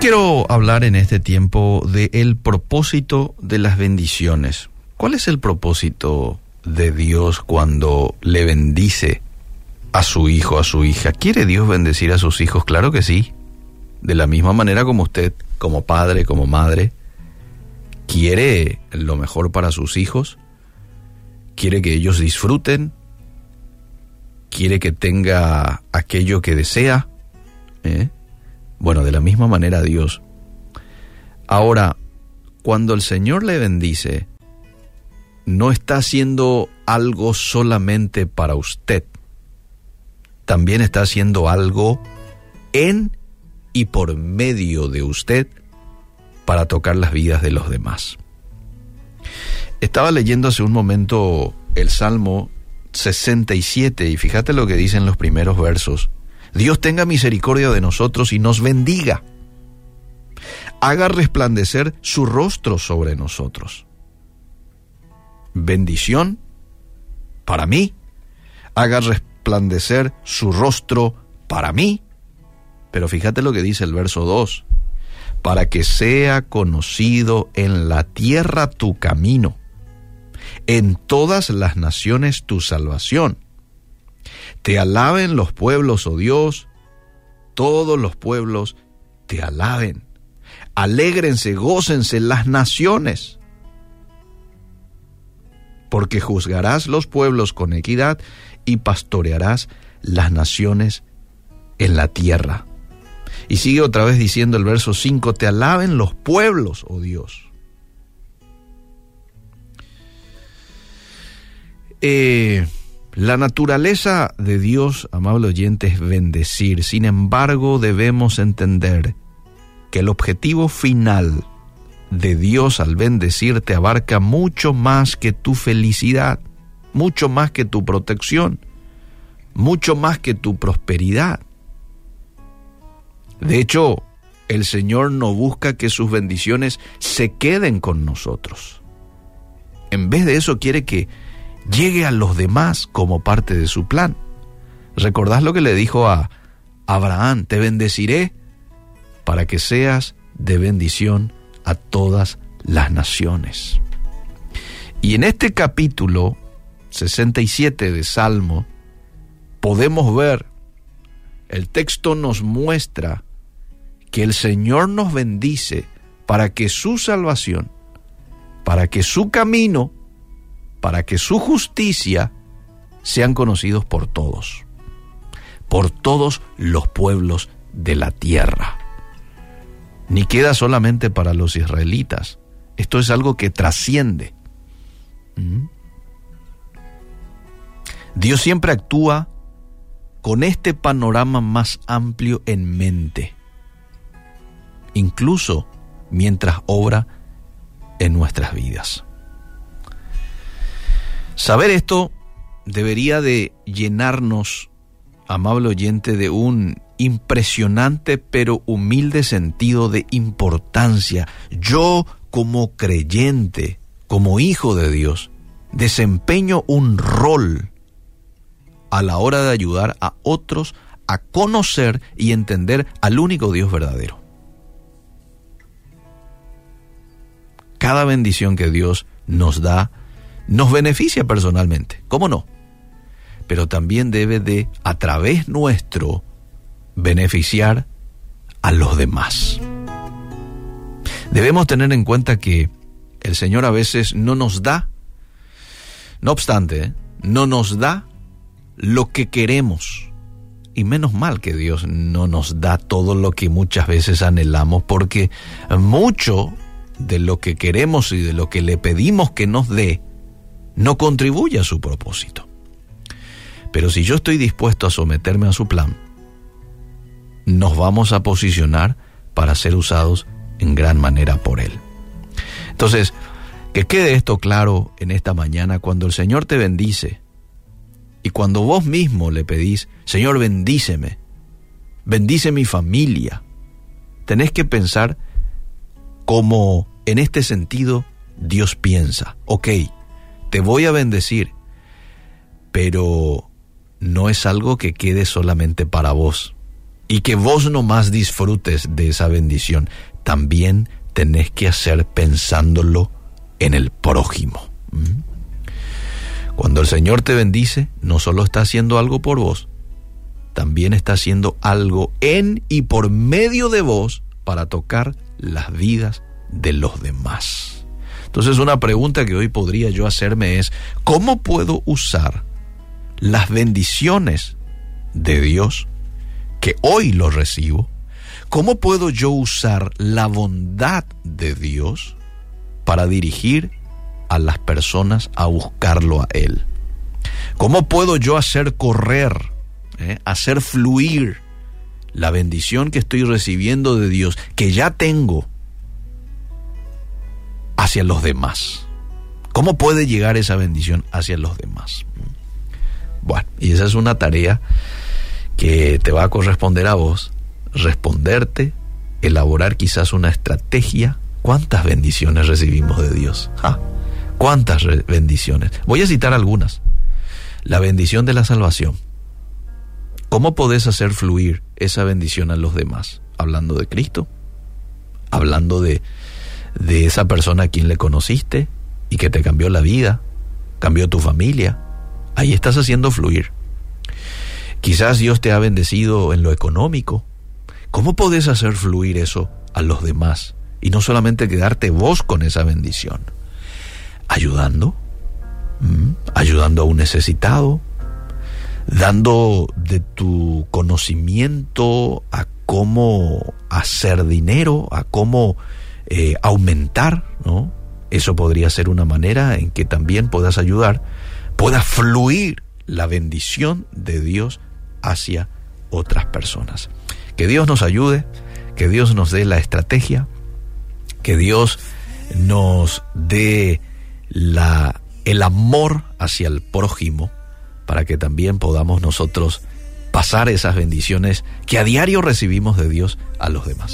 quiero hablar en este tiempo de propósito de las bendiciones. ¿Cuál es el propósito de Dios cuando le bendice a su hijo, a su hija? ¿Quiere Dios bendecir a sus hijos? Claro que sí. De la misma manera como usted, como padre, como madre, quiere lo mejor para sus hijos, quiere que ellos disfruten, quiere que tenga aquello que desea. ¿eh? Bueno, de la misma manera Dios. Ahora, cuando el Señor le bendice, no está haciendo algo solamente para usted, también está haciendo algo en y por medio de usted para tocar las vidas de los demás. Estaba leyendo hace un momento el Salmo 67 y fíjate lo que dicen los primeros versos. Dios tenga misericordia de nosotros y nos bendiga. Haga resplandecer su rostro sobre nosotros. Bendición para mí. Haga resplandecer su rostro para mí. Pero fíjate lo que dice el verso 2. Para que sea conocido en la tierra tu camino, en todas las naciones tu salvación te alaben los pueblos, oh Dios, todos los pueblos te alaben. Alégrense, gócense las naciones, porque juzgarás los pueblos con equidad y pastorearás las naciones en la tierra. Y sigue otra vez diciendo el verso 5, te alaben los pueblos, oh Dios. Eh, la naturaleza de Dios, amable oyente, es bendecir. Sin embargo, debemos entender que el objetivo final de Dios al bendecirte abarca mucho más que tu felicidad, mucho más que tu protección, mucho más que tu prosperidad. De hecho, el Señor no busca que sus bendiciones se queden con nosotros. En vez de eso quiere que llegue a los demás como parte de su plan. ¿Recordás lo que le dijo a Abraham? Te bendeciré para que seas de bendición a todas las naciones. Y en este capítulo 67 de Salmo podemos ver, el texto nos muestra que el Señor nos bendice para que su salvación, para que su camino para que su justicia sean conocidos por todos, por todos los pueblos de la tierra. Ni queda solamente para los israelitas, esto es algo que trasciende. ¿Mm? Dios siempre actúa con este panorama más amplio en mente, incluso mientras obra en nuestras vidas. Saber esto debería de llenarnos, amable oyente, de un impresionante pero humilde sentido de importancia. Yo como creyente, como hijo de Dios, desempeño un rol a la hora de ayudar a otros a conocer y entender al único Dios verdadero. Cada bendición que Dios nos da nos beneficia personalmente, ¿cómo no? Pero también debe de, a través nuestro, beneficiar a los demás. Debemos tener en cuenta que el Señor a veces no nos da, no obstante, ¿eh? no nos da lo que queremos. Y menos mal que Dios no nos da todo lo que muchas veces anhelamos, porque mucho de lo que queremos y de lo que le pedimos que nos dé, no contribuye a su propósito. Pero si yo estoy dispuesto a someterme a su plan, nos vamos a posicionar para ser usados en gran manera por Él. Entonces, que quede esto claro en esta mañana cuando el Señor te bendice y cuando vos mismo le pedís, Señor, bendíceme, bendice mi familia, tenés que pensar como en este sentido Dios piensa, ok, te voy a bendecir, pero no es algo que quede solamente para vos. y que vos nomás disfrutes de esa bendición, también tenés que hacer pensándolo en el prójimo. ¿Mm? Cuando el Señor te bendice, no solo está haciendo algo por vos, también está haciendo algo en y por medio de vos para tocar las vidas de los demás. Entonces una pregunta que hoy podría yo hacerme es, ¿cómo puedo usar las bendiciones de Dios que hoy lo recibo? ¿Cómo puedo yo usar la bondad de Dios para dirigir a las personas a buscarlo a Él? ¿Cómo puedo yo hacer correr, eh, hacer fluir la bendición que estoy recibiendo de Dios, que ya tengo, hacia los demás? ¿Cómo puede llegar esa bendición hacia los demás? Bueno, y esa es una tarea que te va a corresponder a vos, responderte, elaborar quizás una estrategia. ¿Cuántas bendiciones recibimos de Dios? ¿Cuántas bendiciones? Voy a citar algunas. La bendición de la salvación. ¿Cómo podés hacer fluir esa bendición a los demás? Hablando de Cristo, hablando de, de esa persona a quien le conociste y que te cambió la vida, cambió tu familia. Ahí estás haciendo fluir. Quizás Dios te ha bendecido en lo económico. ¿Cómo podés hacer fluir eso a los demás? Y no solamente quedarte vos con esa bendición. Ayudando, ayudando a un necesitado, dando de tu conocimiento a cómo hacer dinero, a cómo eh, aumentar, ¿no? Eso podría ser una manera en que también puedas ayudar, pueda fluir la bendición de Dios hacia otras personas. Que Dios nos ayude, que Dios nos dé la estrategia, que Dios nos dé la el amor hacia el prójimo para que también podamos nosotros pasar esas bendiciones que a diario recibimos de Dios a los demás.